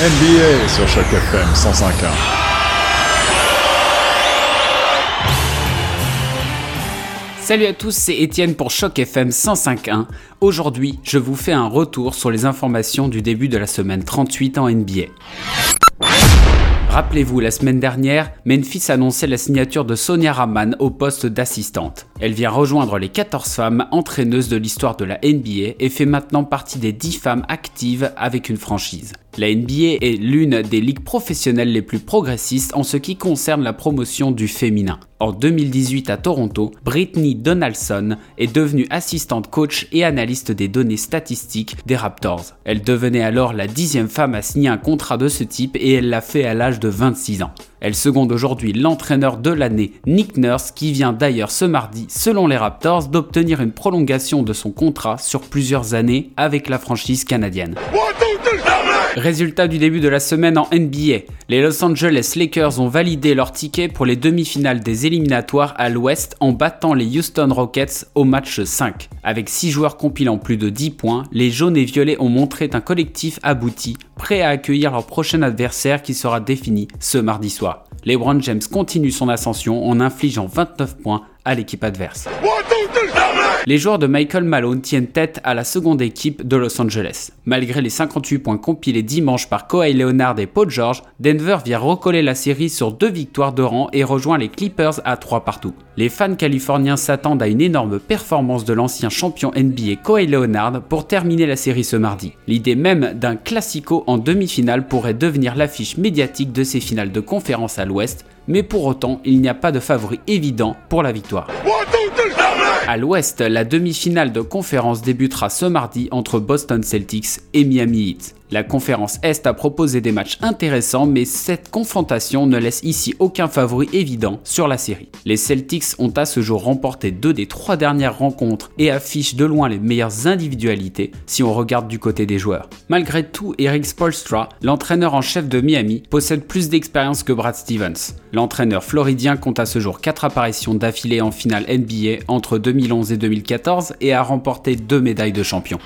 NBA sur chaque FM 105.1. Salut à tous, c'est Étienne pour Choc FM 105.1. Aujourd'hui, je vous fais un retour sur les informations du début de la semaine 38 en NBA. Rappelez-vous, la semaine dernière, Memphis annonçait la signature de Sonia Raman au poste d'assistante. Elle vient rejoindre les 14 femmes entraîneuses de l'histoire de la NBA et fait maintenant partie des 10 femmes actives avec une franchise. La NBA est l'une des ligues professionnelles les plus progressistes en ce qui concerne la promotion du féminin. En 2018 à Toronto, Brittany Donaldson est devenue assistante coach et analyste des données statistiques des Raptors. Elle devenait alors la dixième femme à signer un contrat de ce type et elle l'a fait à l'âge de 26 ans. Elle seconde aujourd'hui l'entraîneur de l'année Nick Nurse qui vient d'ailleurs ce mardi, selon les Raptors, d'obtenir une prolongation de son contrat sur plusieurs années avec la franchise canadienne. Résultat du début de la semaine en NBA. Les Los Angeles Lakers ont validé leur ticket pour les demi-finales des éliminatoires à l'ouest en battant les Houston Rockets au match 5. Avec 6 joueurs compilant plus de 10 points, les jaunes et violets ont montré un collectif abouti, prêt à accueillir leur prochain adversaire qui sera défini ce mardi soir. LeBron James continue son ascension en infligeant 29 points à l'équipe adverse. Les joueurs de Michael Malone tiennent tête à la seconde équipe de Los Angeles. Malgré les 58 points compilés dimanche par Kawhi Leonard et Paul George, Denver vient recoller la série sur deux victoires de rang et rejoint les Clippers à 3 partout. Les fans californiens s'attendent à une énorme performance de l'ancien champion NBA Kawhi Leonard pour terminer la série ce mardi. L'idée même d'un classico en demi-finale pourrait devenir l'affiche médiatique de ces finales de conférence à l'ouest, mais pour autant, il n'y a pas de favori évident pour la victoire. À l'ouest, la demi-finale de conférence débutera ce mardi entre Boston Celtics et Miami Heat. La conférence Est a proposé des matchs intéressants, mais cette confrontation ne laisse ici aucun favori évident sur la série. Les Celtics ont à ce jour remporté deux des trois dernières rencontres et affichent de loin les meilleures individualités si on regarde du côté des joueurs. Malgré tout, Eric Spolstra, l'entraîneur en chef de Miami, possède plus d'expérience que Brad Stevens. L'entraîneur floridien compte à ce jour 4 apparitions d'affilée en finale NBA entre 2011 et 2014 et a remporté deux médailles de champion.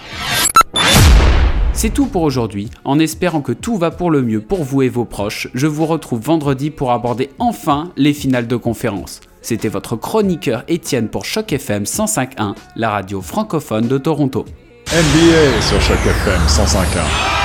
C'est tout pour aujourd'hui. En espérant que tout va pour le mieux pour vous et vos proches, je vous retrouve vendredi pour aborder enfin les finales de conférence. C'était votre chroniqueur Étienne pour Choc FM 105.1, la radio francophone de Toronto. NBA sur chaque FM 105.1.